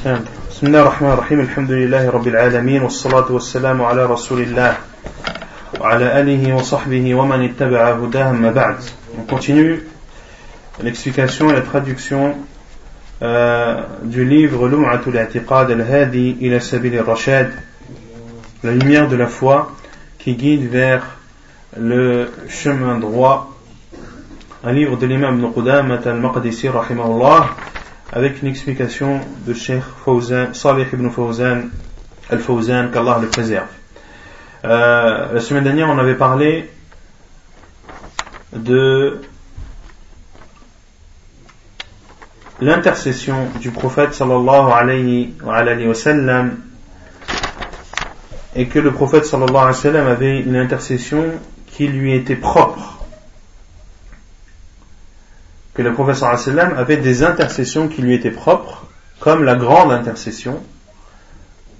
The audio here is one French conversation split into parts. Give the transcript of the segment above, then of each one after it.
بسم الله الرحمن الرحيم الحمد لله رب العالمين والصلاة والسلام على رسول الله وعلى آله وصحبه ومن اتبع هداه ما بعد On continue l'explication et la traduction euh, du livre Lum'atul I'tiqad al-Hadi ila Sabil al-Rashad La lumière de la foi qui guide vers le chemin droit un livre de l'imam Ibn Qudamah al-Maqdisi rahimahullah avec une explication de Cheikh Fawzan, Salih ibn Fawzan al-Fawzan, qu'Allah le préserve. Euh, la semaine dernière, on avait parlé de l'intercession du prophète sallallahu alayhi wa, sallam et que le prophète sallallahu alayhi wa sallam avait une intercession qui lui était propre que le professeur sallam avait des intercessions qui lui étaient propres, comme la grande intercession,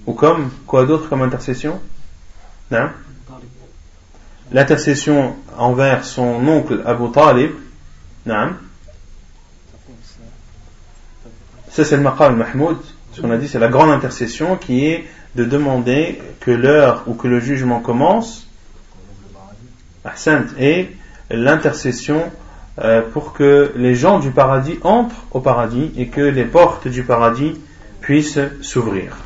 ou comme quoi d'autre comme intercession? L'intercession envers son oncle Abu Talib, ça c'est le maqam mahmoud, ce qu'on a dit c'est la grande intercession qui est de demander que l'heure ou que le jugement commence, et l'intercession euh, pour que les gens du paradis entrent au paradis et que les portes du paradis puissent s'ouvrir.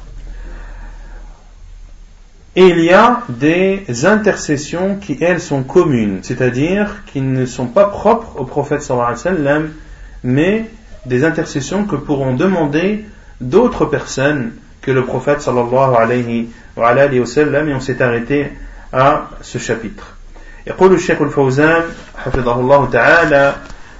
Et il y a des intercessions qui, elles, sont communes, c'est-à-dire qui ne sont pas propres au prophète sallallahu alayhi wa sallam, mais des intercessions que pourront demander d'autres personnes que le prophète sallallahu alayhi wa sallam, et on s'est arrêté à ce chapitre. يقول الشيخ الفوزان حفظه الله تعالى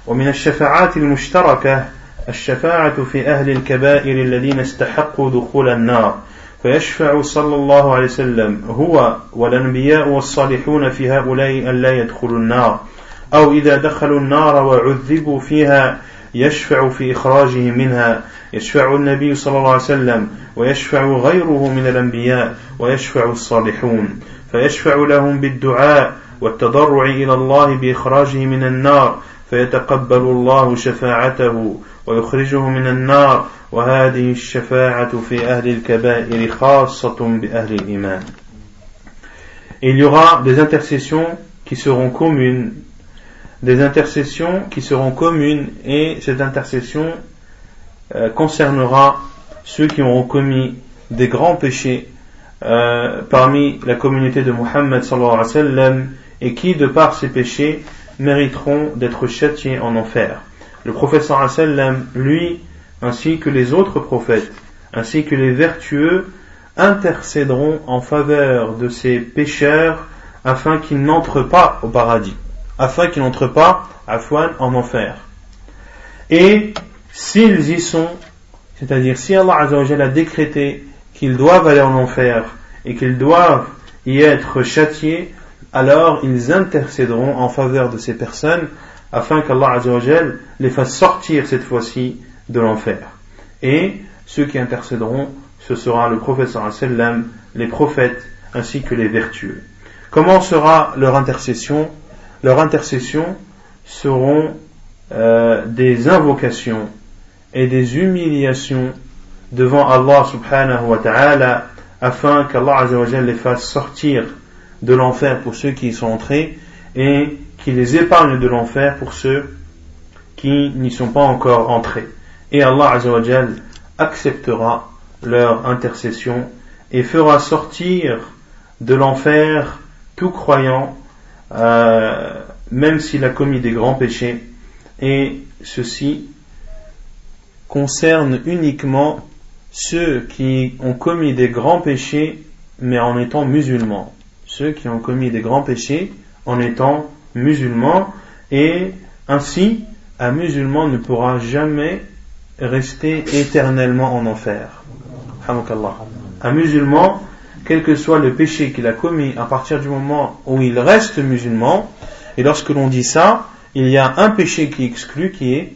ومن الشفاعات المشتركة الشفاعة في أهل الكبائر الذين استحقوا دخول النار. فيشفع صلى الله عليه وسلم هو والأنبياء والصالحون في هؤلاء أن لا يدخلوا النار. أو إذا دخلوا النار وعذبوا فيها يشفع في إخراجهم منها. يشفع النبي صلى الله عليه وسلم ويشفع غيره من الأنبياء ويشفع الصالحون. فيشفع لهم بالدعاء والتضرع إلى الله بإخراجه من النار فيتقبل الله شفاعته ويخرجه من النار وهذه الشفاعة في أهل الكبائر خاصة بأهل الإيمان Il y aura des intercessions qui seront communes, des intercessions qui seront communes et cette intercession euh, concernera ceux qui auront commis des grands péchés euh, parmi la communauté de Muhammad sallallahu alayhi wa sallam et qui, de par ses péchés, mériteront d'être châtiés en enfer. Le prophète sallam, lui, ainsi que les autres prophètes, ainsi que les vertueux, intercéderont en faveur de ces pécheurs afin qu'ils n'entrent pas au paradis, afin qu'ils n'entrent pas à Fouane en enfer. Et s'ils y sont, c'est-à-dire si Allah a décrété qu'ils doivent aller en enfer et qu'ils doivent y être châtiés, alors ils intercéderont en faveur de ces personnes afin qu'Allah les fasse sortir cette fois-ci de l'enfer. Et ceux qui intercéderont, ce sera le prophète les prophètes ainsi que les vertueux. Comment sera leur intercession? Leur intercession seront euh, des invocations et des humiliations devant Allah subhanahu wa ta'ala afin qu'Allah les fasse sortir de l'enfer pour ceux qui y sont entrés et qui les épargne de l'enfer pour ceux qui n'y sont pas encore entrés. Et Allah Azzawajal acceptera leur intercession et fera sortir de l'enfer tout croyant, euh, même s'il a commis des grands péchés. Et ceci concerne uniquement ceux qui ont commis des grands péchés mais en étant musulmans ceux qui ont commis des grands péchés en étant musulmans et ainsi un musulman ne pourra jamais rester éternellement en enfer. Un musulman, quel que soit le péché qu'il a commis à partir du moment où il reste musulman, et lorsque l'on dit ça, il y a un péché qui exclut qui est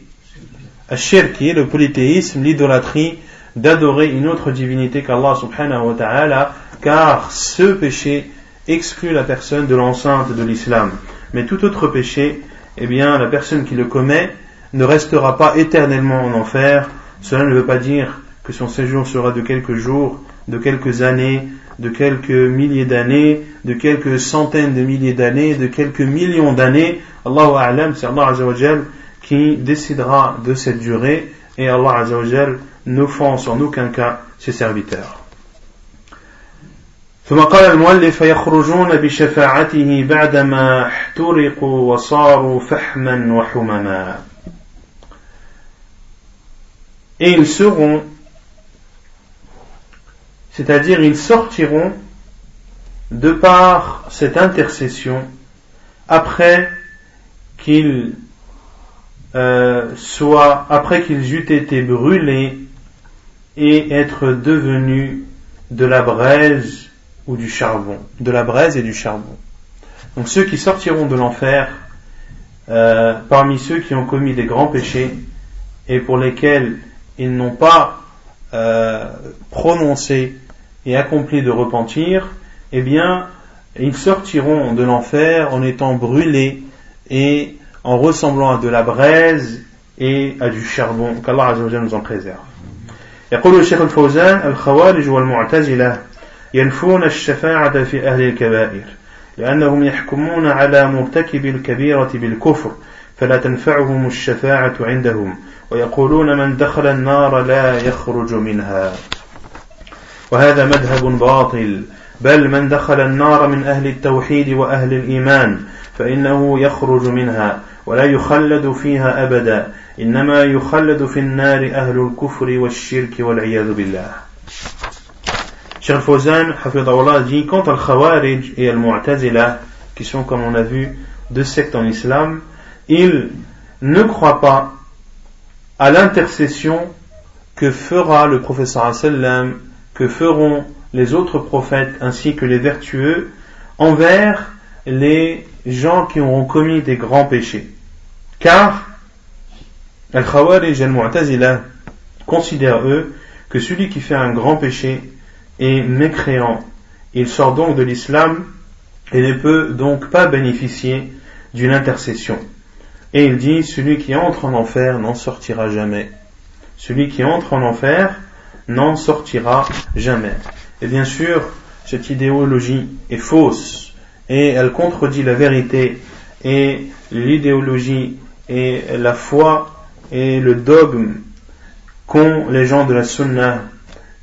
Ashir, qui est le polythéisme, l'idolâtrie, d'adorer une autre divinité qu'Allah subhanahu wa ta'ala, car ce péché exclut la personne de l'enceinte de l'islam. Mais tout autre péché, eh bien, la personne qui le commet ne restera pas éternellement en enfer. Cela ne veut pas dire que son séjour sera de quelques jours, de quelques années, de quelques milliers d'années, de quelques centaines de milliers d'années, de quelques millions d'années. Allahu A'lam, c'est Allah Azzawajal qui décidera de cette durée et Allah Azzawajal n'offense en aucun cas ses serviteurs. ثم قال المؤلف فيخرجون بشفاعته بعدما احترقوا وصاروا فحما وحمما et ils seront c'est-à-dire ils sortiront de par cette intercession après qu'ils euh, soient après qu'ils eussent été brûlés et être devenus de la braise ou du charbon, de la braise et du charbon. Donc ceux qui sortiront de l'enfer, euh, parmi ceux qui ont commis des grands péchés et pour lesquels ils n'ont pas euh, prononcé et accompli de repentir, eh bien, ils sortiront de l'enfer en étant brûlés et en ressemblant à de la braise et à du charbon. Qu'Allah nous en préserve. يقول الشيخ الفوزان الخوارج والمعتزلة ينفون الشفاعة في أهل الكبائر لأنهم يحكمون على مرتكب الكبيرة بالكفر فلا تنفعهم الشفاعة عندهم ويقولون من دخل النار لا يخرج منها. وهذا مذهب باطل بل من دخل النار من أهل التوحيد وأهل الإيمان فإنه يخرج منها ولا يخلد فيها أبدا إنما يخلد في النار أهل الكفر والشرك والعياذ بالله. Cheikh Fawzan, dit quant al Khawarij et al Mu'tazila, qui sont, comme on a vu, deux sectes en islam, ils ne croient pas à l'intercession que fera le professeur sallam, que feront les autres prophètes ainsi que les vertueux envers les gens qui auront commis des grands péchés. Car Al-Khawarij et Al-Mu'tazila considèrent eux que celui qui fait un grand péché est mécréant. Il sort donc de l'islam et ne peut donc pas bénéficier d'une intercession. Et il dit, celui qui entre en enfer n'en sortira jamais. Celui qui entre en enfer n'en sortira jamais. Et bien sûr, cette idéologie est fausse et elle contredit la vérité et l'idéologie et la foi et le dogme qu'ont les gens de la sunna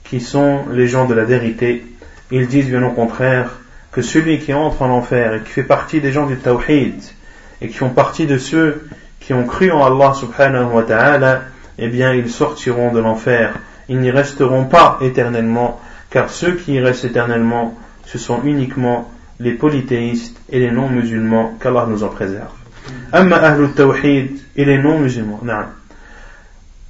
qui sont les gens de la vérité. Ils disent bien au contraire que celui qui entre en enfer et qui fait partie des gens du tawhid et qui font partie de ceux qui ont cru en Allah subhanahu wa ta'ala, eh bien ils sortiront de l'enfer. Ils n'y resteront pas éternellement, car ceux qui y restent éternellement, ce sont uniquement les polythéistes et les non-musulmans, qu'Allah nous en préserve. أما أهل التوحيد et les non-musulmans نعم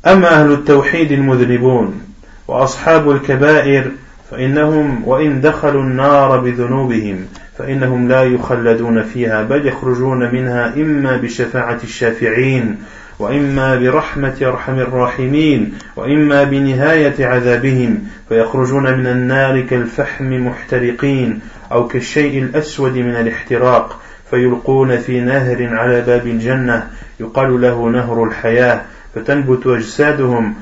أما أهل التوحيد المذنبون وأصحاب الكبائر فإنهم وإن دخلوا النار بذنوبهم فإنهم لا يخلدون فيها بل يخرجون منها إما بشفاعة الشافعين وإما برحمة أرحم الراحمين وإما بنهاية عذابهم فيخرجون من النار كالفحم محترقين أو كالشيء الأسود من الاحتراق فيلقون في نهر على باب الجنة يقال له نهر الحياة فتنبت أجسادهم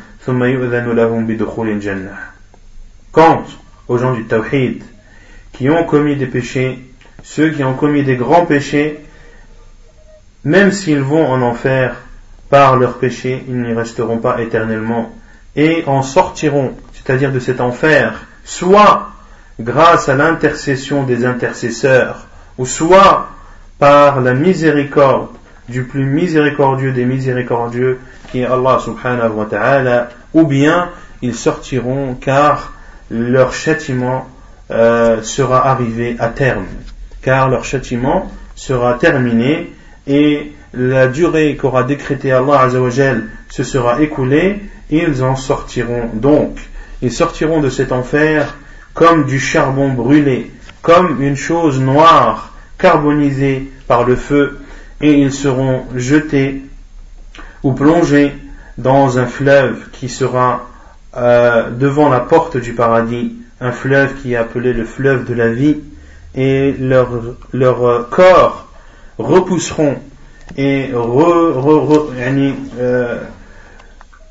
Quant aux gens du Tawhid qui ont commis des péchés, ceux qui ont commis des grands péchés, même s'ils vont en enfer par leurs péchés, ils n'y resteront pas éternellement et en sortiront, c'est-à-dire de cet enfer, soit grâce à l'intercession des intercesseurs, ou soit par la miséricorde du plus miséricordieux des miséricordieux, qui est Allah subhanahu wa ta'ala, ou bien ils sortiront car leur châtiment euh, sera arrivé à terme, car leur châtiment sera terminé et la durée qu'aura décrété Allah Azzawajal se sera écoulée, ils en sortiront donc. Ils sortiront de cet enfer comme du charbon brûlé, comme une chose noire carbonisée par le feu, et ils seront jetés ou plongés dans un fleuve qui sera euh, devant la porte du paradis, un fleuve qui est appelé le fleuve de la vie, et leurs leur corps repousseront et euh,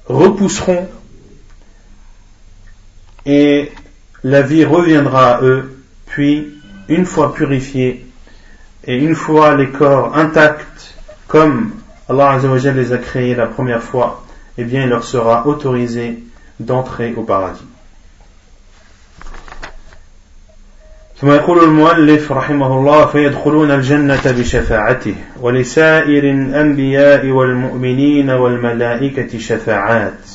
repousseront et la vie reviendra à eux, puis, une fois purifiés, et une fois les corps intacts, comme Allah les a créés la première fois, eh bien il leur sera autorisé d'entrer au paradis. ثم يقول المؤلف رحمه الله فيدخلون الجنة بشفاعته ولسائر الأنبياء والمؤمنين والملائكة شفاعات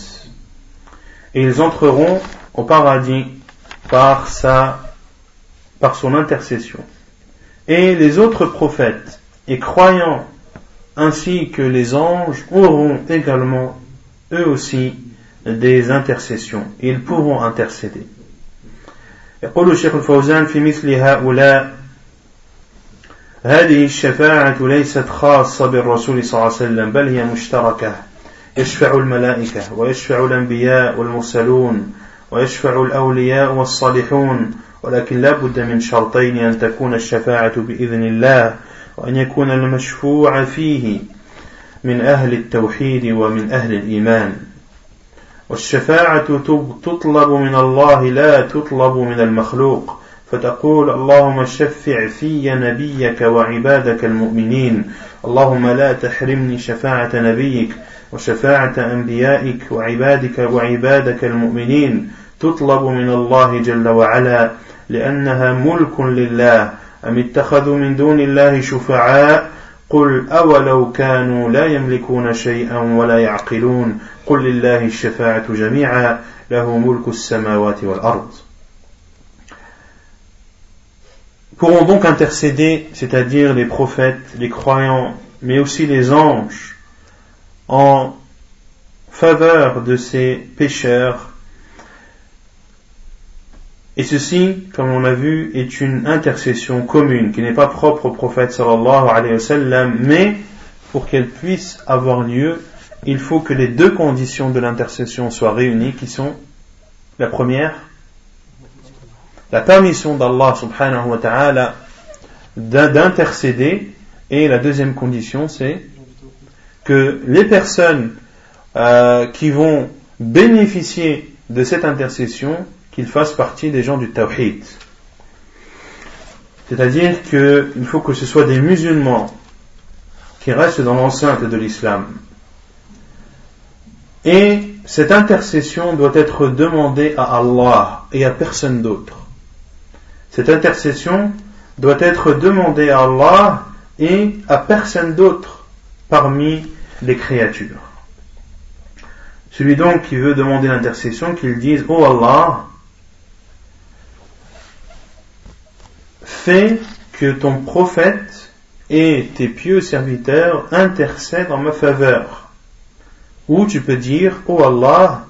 Et ils entreront au paradis par sa par son intercession. Et les autres prophètes et croyants ainsi que les anges auront également eux aussi des intercessions. Ils pourront intercéder. يقول الشيخ الفوزان في مثل هؤلاء هذه الشفاعة ليست خاصة بالرسول صلى الله عليه وسلم بل هي مشتركة يشفع الملائكة ويشفع الأنبياء والمرسلون ويشفع الأولياء والصالحون ولكن لا بد من شرطين أن تكون الشفاعة بإذن الله وأن يكون المشفوع فيه من أهل التوحيد ومن أهل الإيمان. والشفاعة تطلب من الله لا تطلب من المخلوق. فتقول اللهم شفع في نبيك وعبادك المؤمنين. اللهم لا تحرمني شفاعة نبيك وشفاعة أنبيائك وعبادك وعبادك المؤمنين. تطلب من الله جل وعلا لأنها ملك لله أم اتخذوا من دون الله شفعاء قل أولو كانوا لا يملكون شيئا ولا يعقلون قل لله الشفاعة جميعا له ملك السماوات والأرض pourront donc intercéder, c'est-à-dire les prophètes, les croyants, mais aussi les anges, en faveur de ces pécheurs et ceci, comme on l'a vu, est une intercession commune qui n'est pas propre au prophète sallallahu alayhi wa mais pour qu'elle puisse avoir lieu, il faut que les deux conditions de l'intercession soient réunies, qui sont la première, la permission d'Allah subhanahu wa ta'ala d'intercéder, et la deuxième condition, c'est que les personnes euh, qui vont bénéficier de cette intercession qu'il fasse partie des gens du Tawhid. C'est-à-dire qu'il faut que ce soit des musulmans qui restent dans l'enceinte de l'islam. Et cette intercession doit être demandée à Allah et à personne d'autre. Cette intercession doit être demandée à Allah et à personne d'autre parmi les créatures. Celui donc qui veut demander l'intercession, qu'il dise, Oh Allah, fais que ton prophète et tes pieux serviteurs intercèdent en ma faveur. Ou tu peux dire, Ô Allah,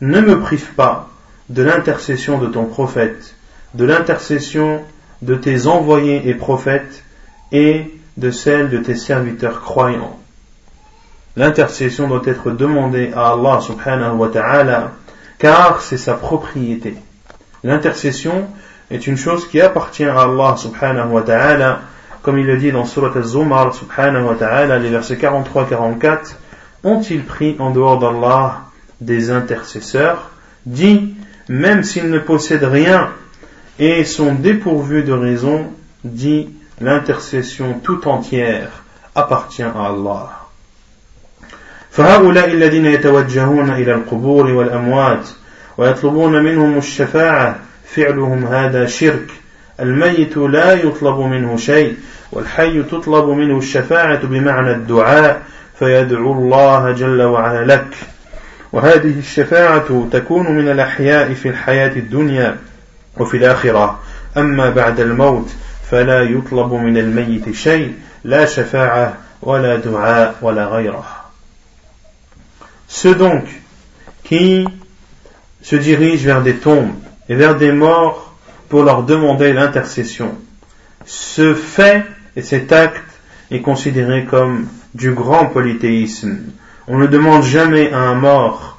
ne me prive pas de l'intercession de ton prophète, de l'intercession de tes envoyés et prophètes, et de celle de tes serviteurs croyants. L'intercession doit être demandée à Allah subhanahu wa ta'ala, car c'est sa propriété. L'intercession est une chose qui appartient à Allah subhanahu wa ta'ala, comme il le dit dans Surat al-Zumar subhanahu wa ta'ala, les versets 43-44, ont-ils pris en dehors d'Allah des intercesseurs Dit, même s'ils ne possèdent rien et sont dépourvus de raison, dit, l'intercession tout entière appartient à Allah. فهؤلاء الذين يتوجهون إلى القبور والأموات ويطلبون منهم الشفاعة فعلهم هذا شرك. الميت لا يطلب منه شيء والحي تطلب منه الشفاعة بمعنى الدعاء فيدعو الله جل وعلا لك. وهذه الشفاعة تكون من الأحياء في الحياة الدنيا وفي الآخرة. أما بعد الموت فلا يطلب من الميت شيء لا شفاعة ولا دعاء ولا غيره. Ceux donc qui se dirigent vers des tombes et vers des morts pour leur demander l'intercession. Ce fait et cet acte est considéré comme du grand polythéisme. On ne demande jamais à un mort.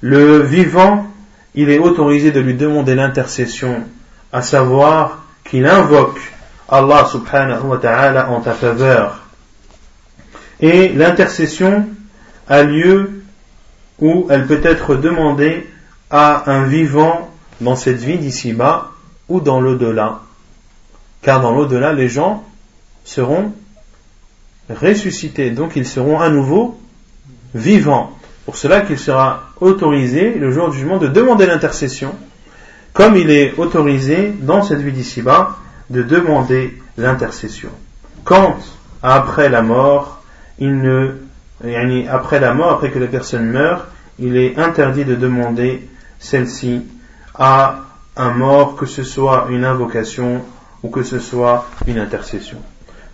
Le vivant, il est autorisé de lui demander l'intercession, à savoir qu'il invoque Allah subhanahu wa ta'ala en ta faveur. Et l'intercession a lieu où elle peut être demandée à un vivant dans cette vie d'ici-bas ou dans l'au-delà. Car dans l'au-delà, les gens seront ressuscités, donc ils seront à nouveau vivants. Pour cela qu'il sera autorisé le jour du jugement de demander l'intercession, comme il est autorisé dans cette vie d'ici-bas de demander l'intercession. Quand après la mort, il ne, après la mort, après que la personne meurt, il est interdit de demander celle-ci à un mort, que ce soit une invocation ou que ce soit une intercession.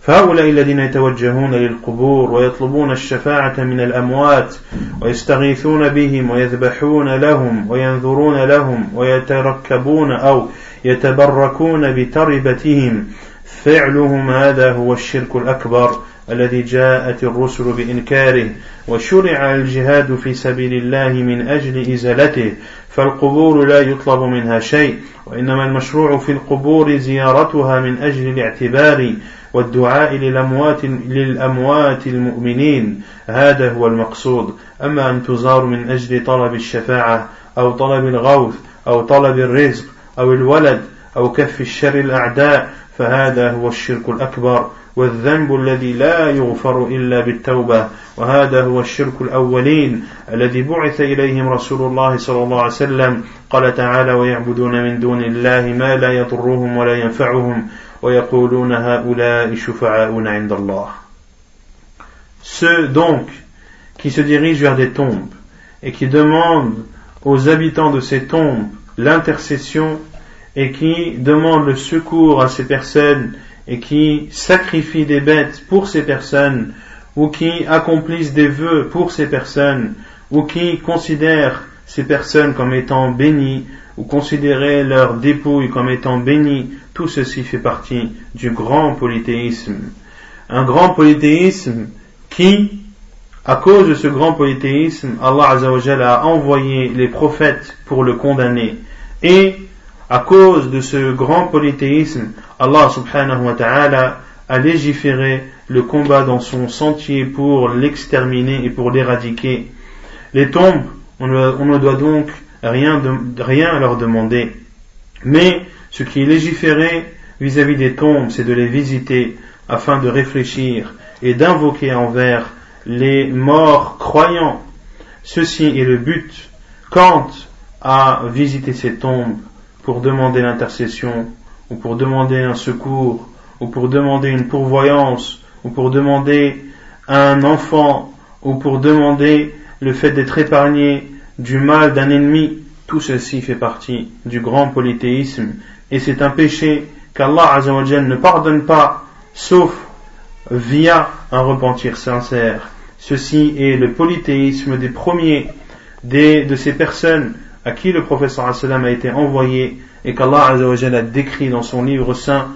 فهؤلاء الذين يتوجهون للقبور ويطلبون الشفاعة من الأموات ويستغيثون بهم ويذبحون لهم وينذرون لهم ويتركبون أو يتبركون بتربتهم فعلهم هذا هو الشرك الأكبر الذي جاءت الرسل بإنكاره وشرع الجهاد في سبيل الله من أجل إزالته فالقبور لا يطلب منها شيء وإنما المشروع في القبور زيارتها من أجل الاعتبار والدعاء للأموات, للأموات المؤمنين. هذا هو المقصود. أما أن تزار من أجل طلب الشفاعة أو طلب الغوث أو طلب الرزق أو الولد أو كف الشر الأعداء فهذا هو الشرك الأكبر والذنب الذي لا يغفر إلا بالتوبة وهذا هو الشرك الأولين الذي بعث إليهم رسول الله صلى الله عليه وسلم قال تعالى ويعبدون من دون الله ما لا يضرهم ولا ينفعهم ويقولون هؤلاء شفعاؤنا عند الله. Ceux donc qui se dirigent vers des tombes et qui demandent aux habitants de ces tombes l'intercession et qui demandent le secours à ces personnes et qui sacrifient des bêtes pour ces personnes ou qui accomplissent des vœux pour ces personnes ou qui considèrent ces personnes comme étant bénies ou considérer leur dépouille comme étant bénies, tout ceci fait partie du grand polythéisme. Un grand polythéisme qui, à cause de ce grand polythéisme, Allah a envoyé les prophètes pour le condamner. Et à cause de ce grand polythéisme, Allah subhanahu wa ta'ala a légiféré le combat dans son sentier pour l'exterminer et pour l'éradiquer. Les tombes, on ne, doit donc rien, leur demander. Mais ce qui est légiféré vis-à-vis des tombes, c'est de les visiter afin de réfléchir et d'invoquer envers les morts croyants. Ceci est le but. Quant à visiter ces tombes, pour demander l'intercession, ou pour demander un secours, ou pour demander une pourvoyance, ou pour demander un enfant, ou pour demander le fait d'être épargné du mal d'un ennemi, tout ceci fait partie du grand polythéisme, et c'est un péché qu'Allah ne pardonne pas, sauf via un repentir sincère. Ceci est le polythéisme des premiers, des, de ces personnes à qui le professeur a été envoyé et qu'Allah a décrit dans son livre saint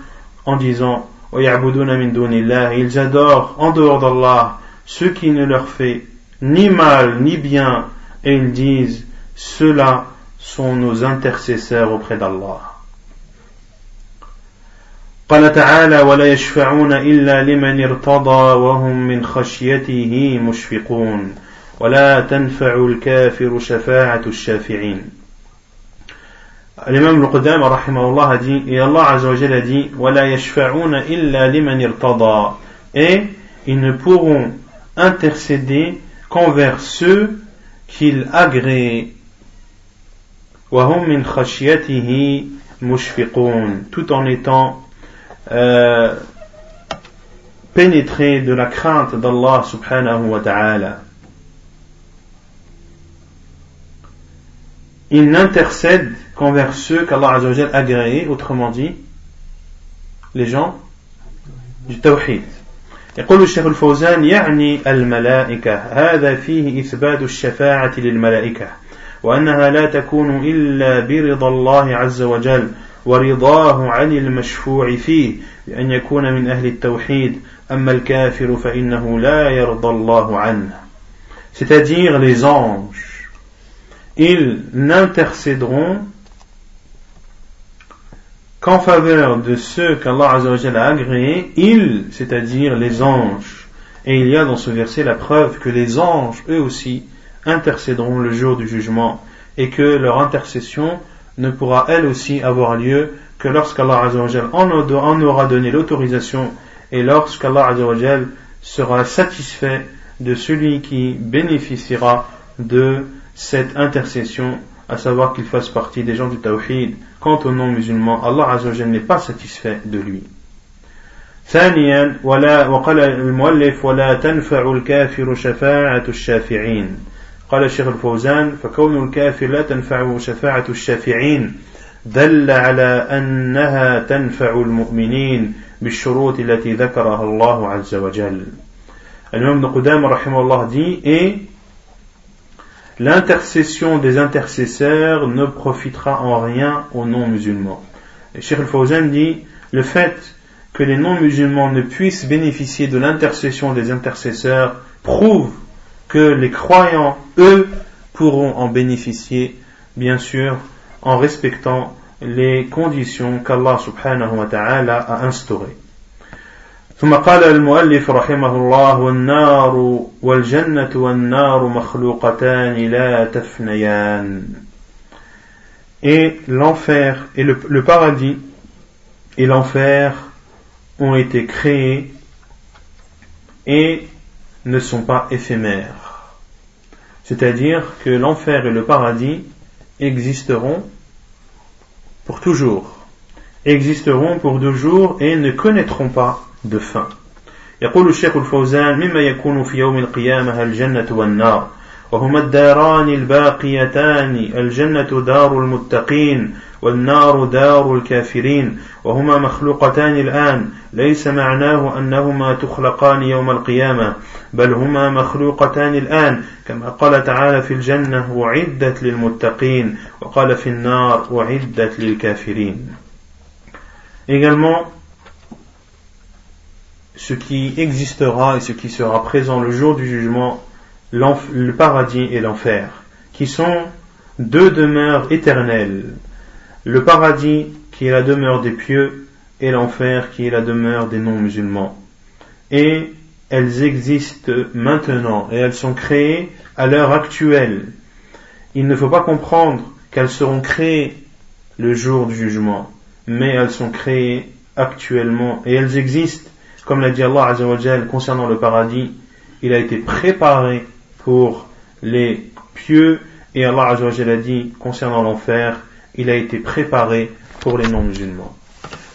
en disant ils adorent en dehors d'Allah ce qui ne leur fait ni mal ni bien et ils disent ceux-là sont nos intercesseurs auprès d'Allah قال تعالى ولا يشفعون إلا لمن ارتضى وهم من خشيته مشفقون ولا تنفع الكافر شفاعة الشافعين L'imam al-Qudam a dit et Allah Azzawajal a dit ولا يشفعون إلا لمن ارتضى et ils ne pourront intercéder qu'envers ceux qu'il agrée وهم من خشيته مشفقون tout en étant euh, pénétrés de la crainte d'Allah subhanahu wa ta'ala il n'intercède qu'envers ceux qu'Allah Azzawajal a agréés, autrement dit, les gens du tawhid. يقول الشيخ الفوزان يعني الملائكة هذا فيه إثبات الشفاعة للملائكة وأنها لا تكون إلا برضا الله عز وجل ورضاه عن المشفوع فيه بأن يكون من أهل التوحيد أما الكافر فإنه لا يرضى الله عنه c'est-à-dire les anges ils n'intercéderont qu'en faveur de ceux qu'Allah a agréés, ils, c'est-à-dire les anges. Et il y a dans ce verset la preuve que les anges, eux aussi, intercéderont le jour du jugement et que leur intercession ne pourra elle aussi avoir lieu que lorsqu'Allah en aura donné l'autorisation et lorsqu'Allah sera satisfait de celui qui bénéficiera de cette intercession, à savoir qu'il fasse partie des gens du Tawhid. Quant au non-musulman, Allah n'est pas satisfait de lui. ثانيا ولا وقال المؤلف ولا تنفع الكافر شفاعة الشافعين قال الشيخ الفوزان فكون الكافر لا تنفعه شفاعة الشافعين دل على أنها تنفع المؤمنين بالشروط التي ذكرها الله عز وجل L'imam de Qudam Allah dit et l'intercession des intercesseurs ne profitera en rien aux non-musulmans. Cheikh al-Fawzan dit le fait que les non-musulmans ne puissent bénéficier de l'intercession des intercesseurs prouve que les croyants, eux, pourront en bénéficier, bien sûr, en respectant les conditions qu'Allah subhanahu wa ta'ala a instaurées. ثم قال المؤلف رحمه الله والنار والجنة والنار مخلوقتان لا تفنيان Et l'enfer et le, le paradis et l'enfer ont été créés et ne sont pas éphémères. C'est-à-dire que l'enfer et le paradis existeront pour toujours. Existeront pour toujours et ne connaîtront pas de fin. يقول الشيخ الفوزان مما يكون في يوم القيامة الجنة والنار وهما الداران الباقيتان الجنة دار المتقين والنار دار الكافرين وهما مخلوقتان الآن ليس معناه أنهما تخلقان يوم القيامة بل هما مخلوقتان الآن كما قال تعالى في الجنة وعدت للمتقين وقال في النار وعدت للكافرين Également, ce qui existera et ce qui sera présent le jour du jugement, le paradis et l'enfer, qui sont deux demeures éternelles. Le paradis qui est la demeure des pieux et l'enfer qui est la demeure des non-musulmans. Et elles existent maintenant et elles sont créées à l'heure actuelle. Il ne faut pas comprendre qu'elles seront créées le jour du jugement, mais elles sont créées actuellement et elles existent comme l'a dit Allah Azzawajal concernant le paradis, il a été préparé pour les pieux et Allah Azzawajal a dit concernant l'enfer, il a été préparé pour les non-musulmans.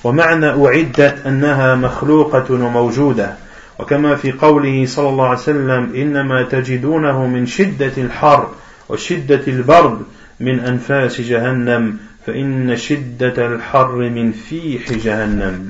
ومعنى أعدت أنها مخلوقة وموجودة وكما في قوله صلى الله عليه وسلم إنما تجدونه من شدة الحر وشدة البرد من أنفاس جهنم فإن شدة الحر من فيح جهنم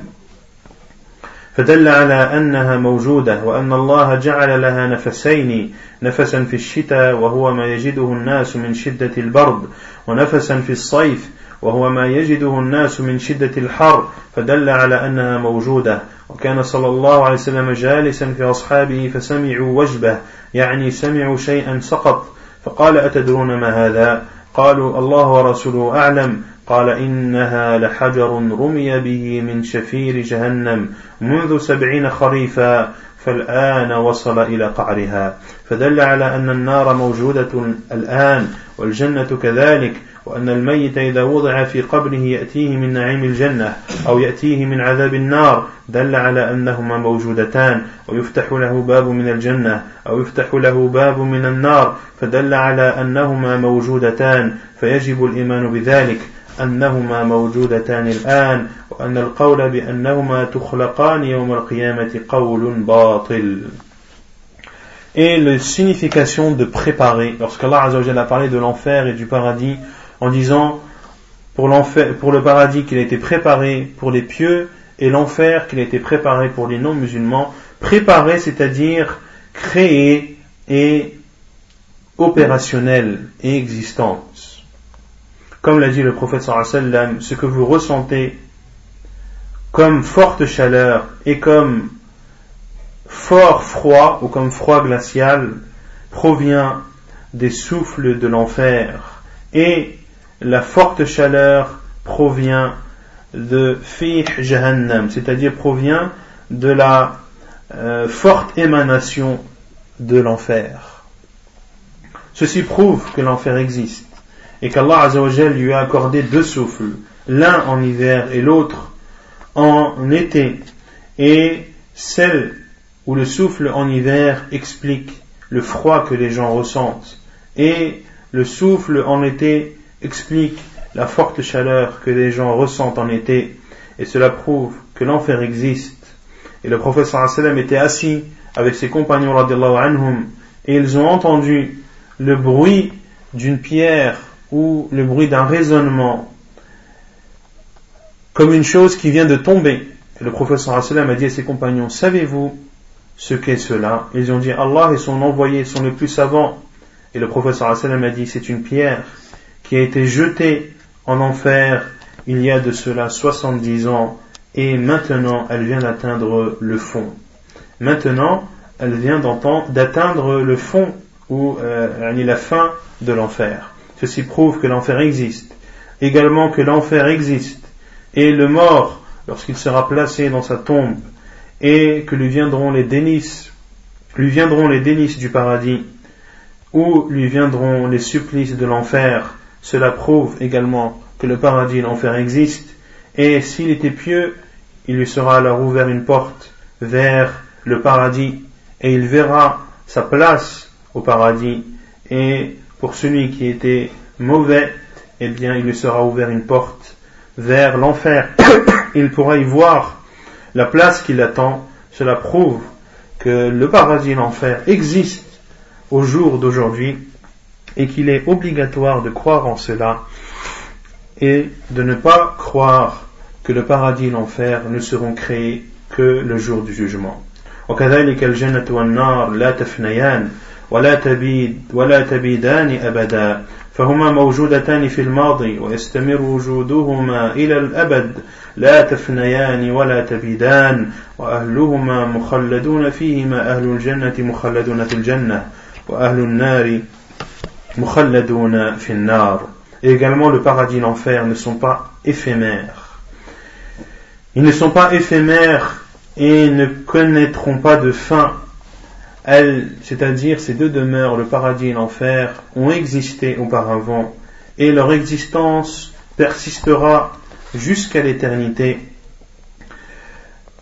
فدل على أنها موجودة وأن الله جعل لها نفسين نفسا في الشتاء وهو ما يجده الناس من شدة البرد ونفسا في الصيف وهو ما يجده الناس من شدة الحر فدل على أنها موجودة. وكان صلى الله عليه وسلم جالسا في أصحابه فسمعوا وجبه يعني سمعوا شيئا سقط. فقال أتدرون ما هذا؟ قالوا الله ورسوله أعلم. قال إنها لحجر رمي به من شفير جهنم منذ سبعين خريفا فالآن وصل إلى قعرها. فدل على أن النار موجودة الآن والجنة كذلك وأن الميت إذا وضع في قبره يأتيه من نعيم الجنة أو يأتيه من عذاب النار. دل على أنهما موجودتان ويفتح له باب من الجنة أو يفتح له باب من النار. فدل على أنهما موجودتان فيجب الإيمان بذلك. أنهما موجودتان الآن وأن القول بأنهما تخلقان يوم القيامة قول باطل Et la signification de préparer, lorsqu'Allah a parlé de l'enfer et du paradis en disant pour, l'enfer, pour le paradis qu'il a été préparé pour les pieux et l'enfer qu'il a été préparé pour les non-musulmans, préparé c'est-à-dire créé et opérationnel et existante. Comme l'a dit le prophète sallam, ce que vous ressentez comme forte chaleur et comme fort froid ou comme froid glacial provient des souffles de l'enfer et la forte chaleur provient de fi jahannam, c'est-à-dire provient de la euh, forte émanation de l'enfer. Ceci prouve que l'enfer existe et qu'Allah Azzawajal lui a accordé deux souffles, l'un en hiver et l'autre en été, et celle où le souffle en hiver explique le froid que les gens ressentent, et le souffle en été explique la forte chaleur que les gens ressentent en été, et cela prouve que l'enfer existe. Et le professeur sallam était assis avec ses compagnons anhum, et ils ont entendu le bruit d'une pierre ou le bruit d'un raisonnement comme une chose qui vient de tomber. Le professeur a dit à ses compagnons, savez-vous ce qu'est cela? Ils ont dit, Allah et son envoyé sont les plus savants. Et le professeur a dit, c'est une pierre qui a été jetée en enfer il y a de cela 70 ans et maintenant elle vient d'atteindre le fond. Maintenant, elle vient d'atteindre le fond ou euh, la fin de l'enfer. Ceci prouve que l'enfer existe. Également que l'enfer existe. Et le mort, lorsqu'il sera placé dans sa tombe, et que lui viendront les délices, les du paradis, ou lui viendront les supplices de l'enfer, cela prouve également que le paradis et l'enfer existent, et s'il était pieux, il lui sera alors ouvert une porte vers le paradis, et il verra sa place au paradis, et pour celui qui était mauvais, eh bien il lui sera ouvert une porte vers l'enfer. il pourra y voir la place qui l'attend. Cela prouve que le paradis et l'enfer existent au jour d'aujourd'hui et qu'il est obligatoire de croire en cela et de ne pas croire que le paradis et l'enfer ne seront créés que le jour du jugement. ولا تبيد ولا تبيدان أبدا. فهما موجودتان في الماضي ويستمر وجودهما إلى الأبد. لا تفنيان ولا تبيدان. وأهلهما مخلدون فيهما. أهل الجنة مخلدون في الجنة وأهل النار مخلدون في النار. Et également le paradis et l'enfer ne sont pas éphémères. Ils ne sont pas éphémères et ne connaîtront pas de fin. C'est-à-dire ces deux demeures, le paradis et l'enfer, ont existé auparavant et leur existence persistera jusqu'à l'éternité.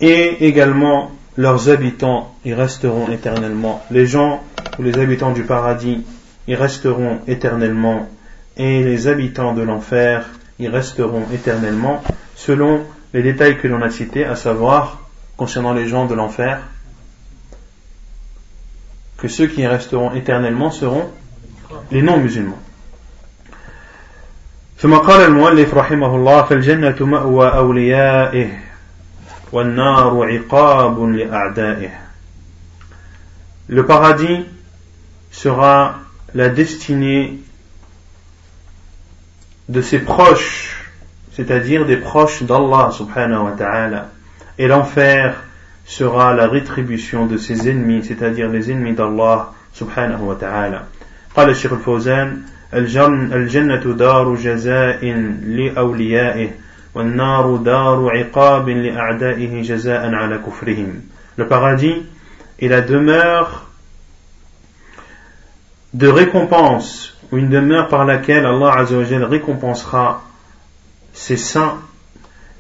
Et également leurs habitants y resteront éternellement. Les gens ou les habitants du paradis y resteront éternellement et les habitants de l'enfer y resteront éternellement selon les détails que l'on a cités, à savoir concernant les gens de l'enfer, que ceux qui y resteront éternellement seront les non-musulmans. ثم قال المؤلف رحمه الله فالجنة مأوى أوليائه والنار عقاب لأعدائه Le paradis sera la destinée de ses proches, c'est-à-dire des proches d'Allah subhanahu wa ta'ala. Et l'enfer sera la rétribution de ses ennemis, c'est-à-dire les ennemis d'Allah subhanahu wa ta'ala. قال الشيخ الفوزان الجنة دار جزاء لأوليائه والنار دار عقاب لأعدائه جزاء على كفرهم Le paradis est la demeure de récompense ou une demeure par laquelle Allah Azzawajal récompensera ses saints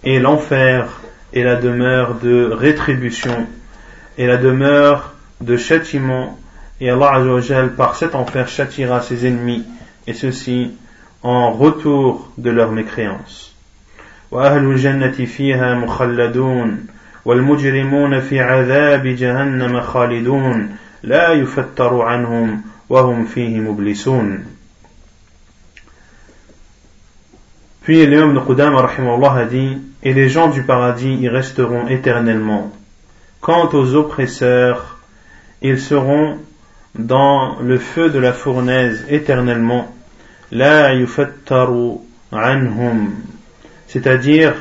et l'enfer est la demeure de rétribution et la demeure de châtiment et Allah Azzawajal par cet enfer châtira ses ennemis et ceci en retour de leur mécréance. وأهل الجنة فيها مخلدون والمجرمون في عذاب جهنم خالدون لا يفتر عنهم وهم فيه مبلسون Puis l'imam de Qudama a dit Et les gens du paradis y resteront éternellement. Quant aux oppresseurs, ils seront dans le feu de la fournaise éternellement. La yufattaru anhum. C'est-à-dire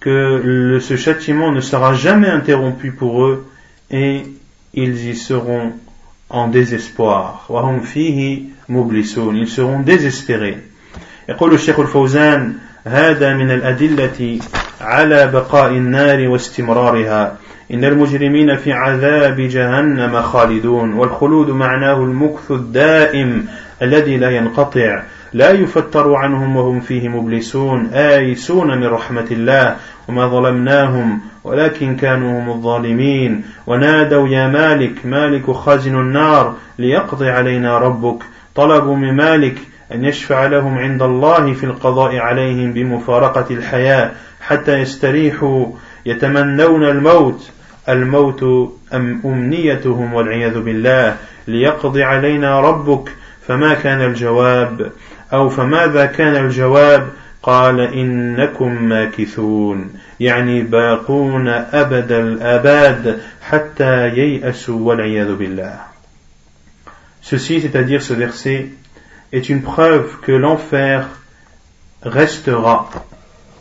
que ce châtiment ne sera jamais interrompu pour eux et ils y seront en désespoir. Wahum fihi Ils seront désespérés. يقول الشيخ الفوزان هذا من الأدلة على بقاء النار واستمرارها. إن المجرمين في عذاب جهنم خالدون والخلود معناه المكث الدائم الذي لا ينقطع. لا يفتر عنهم وهم فيه مبلسون آيسون من رحمة الله وما ظلمناهم ولكن كانوا هم الظالمين. ونادوا يا مالك مالك خازن النار ليقضي علينا ربك. طلبوا من مالك أن يشفع لهم عند الله في القضاء عليهم بمفارقة الحياة حتى يستريحوا يتمنون الموت. الموت أم أمنيتهم والعياذ بالله. ليقضي علينا ربك فما كان الجواب أو فماذا كان الجواب؟ قال إنكم ماكثون. يعني باقون أبد الآباد حتى ييأسوا والعياذ بالله. Ceci, c'est-à-dire ce verset, est une preuve que l'enfer restera.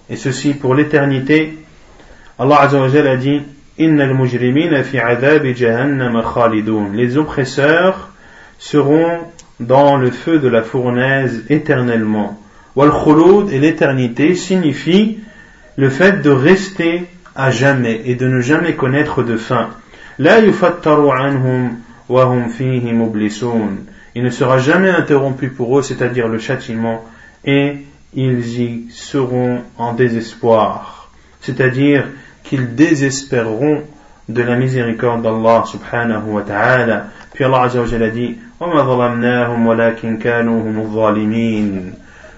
Et ceci pour l'éternité. Allah Azza wa a dit Les oppresseurs seront dans le feu de la fournaise éternellement. Et l'éternité signifie le fait de rester à jamais et de ne jamais connaître de fin. La anhum wa hum Il ne sera jamais interrompu pour eux, c'est-à-dire le châtiment, et ils y seront en désespoir. C'est-à-dire qu'ils désespéreront de la miséricorde d'Allah subhanahu wa ta'ala. Puis Allah azza a dit,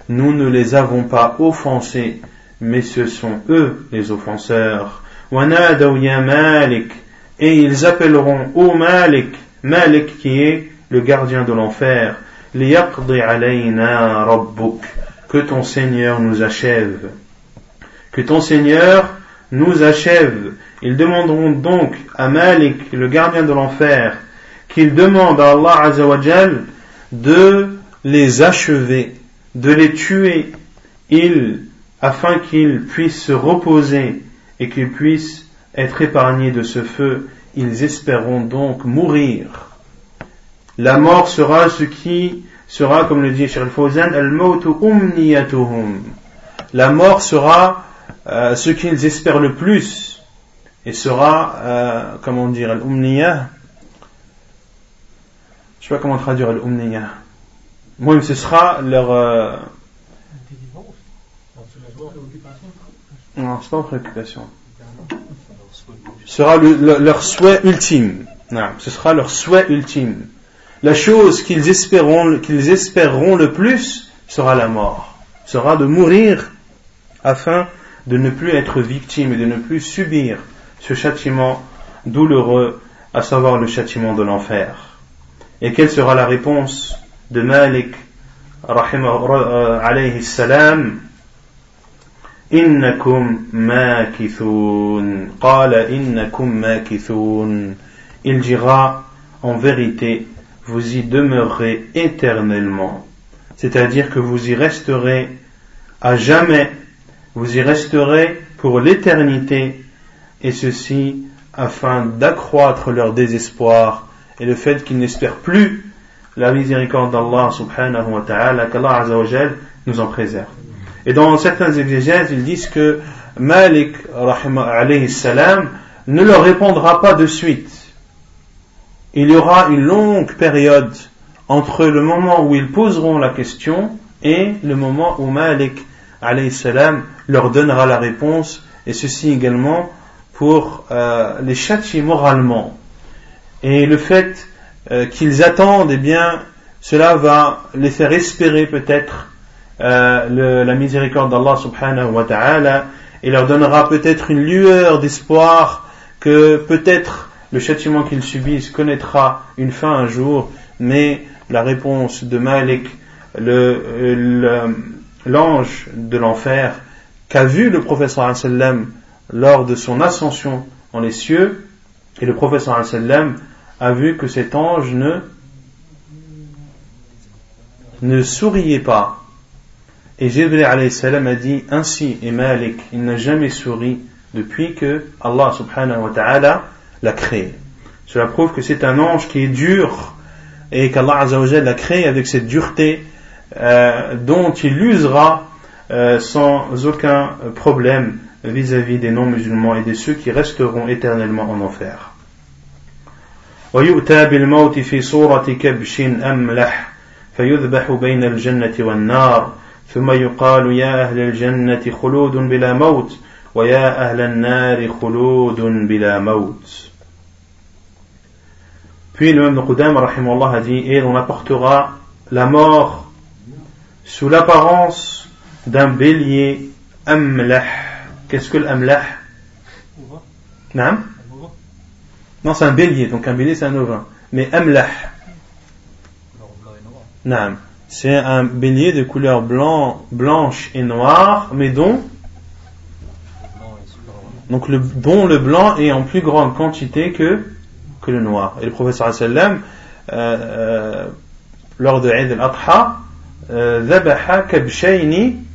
nous ne les avons pas offensés, mais ce sont eux les offenseurs. Et ils appelleront au Malik, Malik qui est le gardien de l'enfer, que ton Seigneur nous achève. Que ton Seigneur nous achève. Ils demanderont donc à Malik, le gardien de l'enfer, qu'il demande à Allah Azzawajal de les achever, de les tuer, il, afin qu'ils puissent se reposer et qu'ils puissent être épargnés de ce feu. Ils espéreront donc mourir. La mort sera ce qui sera, comme le dit Cheikh Fawzan. La mort sera euh, ce qu'ils espèrent le plus et sera, euh, comment dire, al-umniyah. Je sais pas comment traduire al-umniyah. Ce sera leur. Euh... Non, c'est pas préoccupation. Ce sera le, leur souhait ultime. Non, ce sera leur souhait ultime. La chose qu'ils espéreront, le plus sera la mort. Sera de mourir afin de ne plus être victime et de ne plus subir ce châtiment douloureux, à savoir le châtiment de l'enfer. Et quelle sera la réponse de Malik alayhi salam? Innakum makithun qala innakum makithun il dira en vérité vous y demeurerez éternellement c'est-à-dire que vous y resterez à jamais vous y resterez pour l'éternité, et ceci afin d'accroître leur désespoir et le fait qu'ils n'espèrent plus la miséricorde d'Allah subhanahu wa ta'ala, qu'Allah nous en préserve. Et dans certains exégèses, ils disent que Malik alayhi salam ne leur répondra pas de suite. Il y aura une longue période entre le moment où ils poseront la question et le moment où Malik salam leur donnera la réponse, et ceci également pour euh, les châtier moralement. Et le fait euh, qu'ils attendent, eh bien, cela va les faire espérer peut-être euh, la miséricorde d'Allah subhanahu wa ta'ala, et leur donnera peut-être une lueur d'espoir que peut-être le châtiment qu'ils subissent connaîtra une fin un jour, mais la réponse de Malik, l'ange de l'enfer, qu'a vu le professeur sallam lors de son ascension dans les cieux, et le professeur sallam a vu que cet ange ne, ne souriait pas. Et Jibril a dit ainsi, et Malik, il n'a jamais souri depuis que Allah subhanahu wa ta'ala l'a créé. Cela prouve que c'est un ange qui est dur et qu'Allah l'a créé avec cette dureté euh, dont il usera euh, sans aucun problème vis-à-vis des non-musulmans et de ceux qui resteront éternellement en enfer. ويؤتى بالموت في صورة كبش أملح فيذبح بين الجنة والنار ثم يقال يا أهل الجنة خلود بلا موت ويا أهل النار خلود بلا موت Puis le même Qudam, a dit, et on apportera la mort sous l'apparence d'un bélier amlah. Qu'est-ce que l'amlah Non, non c'est un bélier, donc un bélier c'est un ovin. Mais amlah. C'est un bélier de couleur blanc, blanche et noire, mais dont donc le, dont le blanc est en plus grande quantité que que le noir. Et le professeur sallam, euh, euh, lors de Eid al-Adha, ذبح كبشين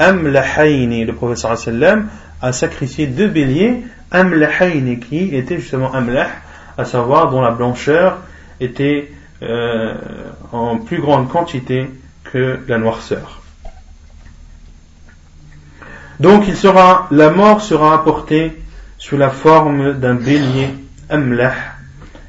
أملحين le professeur sallam a sacrifié deux béliers amlahayn qui étaient justement amlah à savoir dont la blancheur était euh, en plus grande quantité que la noirceur donc il sera la mort sera apportée sous la forme d'un bélier amlah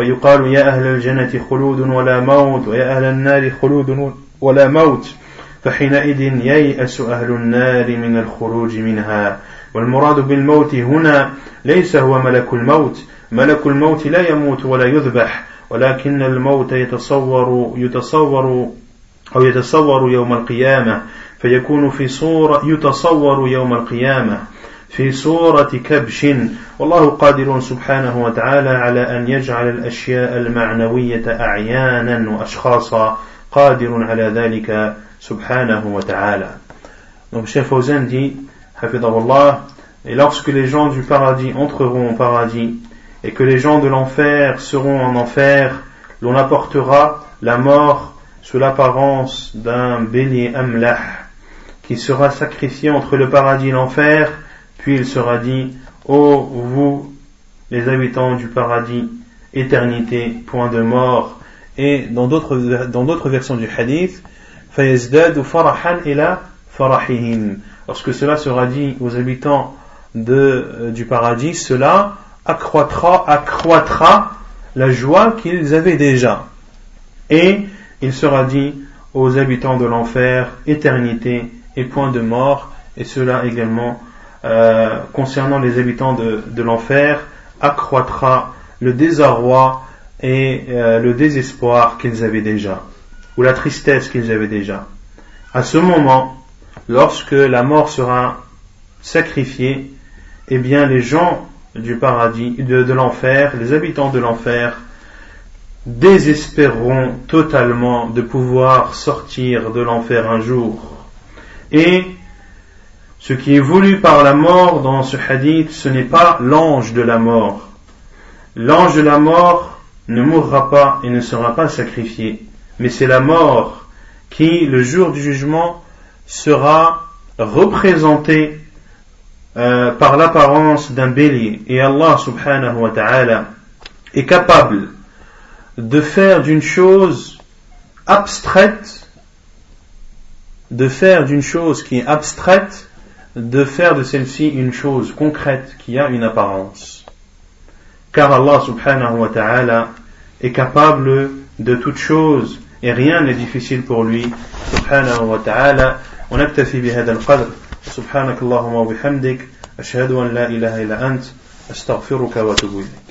فيقال يا أهل الجنة خلود ولا موت ويا أهل النار خلود ولا موت. فحينئذ ييأس أهل النار من الخروج منها. والمراد بالموت هنا ليس هو ملك الموت. ملك الموت لا يموت ولا يذبح ولكن الموت يتصور يتصور أو يتصور يوم القيامة فيكون في صورة يتصور يوم القيامة. في صورة كبش والله قادر سبحانه وتعالى على أن يجعل الأشياء المعنوية أعيانا وأشخاصا قادر على ذلك سبحانه وتعالى Donc Cheikh Fawzan dit, Hafidahullah, et lorsque les gens du paradis entreront au paradis, et que les gens de l'enfer seront en enfer, l'on apportera la mort sous l'apparence d'un bélier amlah, qui sera sacrifié entre le paradis et l'enfer, puis il sera dit, Ô vous, les habitants du paradis, éternité, point de mort. Et dans d'autres, versions du hadith, Lorsque cela sera dit aux habitants euh, du paradis, cela accroîtra, accroîtra la joie qu'ils avaient déjà. Et il sera dit aux habitants de l'enfer, éternité et point de mort, et cela également euh, concernant les habitants de, de l'enfer accroîtra le désarroi et euh, le désespoir qu'ils avaient déjà, ou la tristesse qu'ils avaient déjà. À ce moment, lorsque la mort sera sacrifiée, eh bien les gens du paradis, de, de l'enfer, les habitants de l'enfer, désespéreront totalement de pouvoir sortir de l'enfer un jour. Et ce qui est voulu par la mort dans ce hadith, ce n'est pas l'ange de la mort. L'ange de la mort ne mourra pas et ne sera pas sacrifié, mais c'est la mort qui, le jour du jugement, sera représentée euh, par l'apparence d'un bélier. Et Allah subhanahu wa ta'ala est capable de faire d'une chose abstraite, de faire d'une chose qui est abstraite, de faire de celle-ci une chose concrète qui a une apparence. Car Allah subhanahu wa ta'ala est capable de toute chose et rien n'est difficile pour lui subhanahu wa ta'ala. ونكتفي بهذا القدر سبحانك اللهم وبحمدك أشهد أن لا إله إلا أنت أستغفرك وأتوب إليك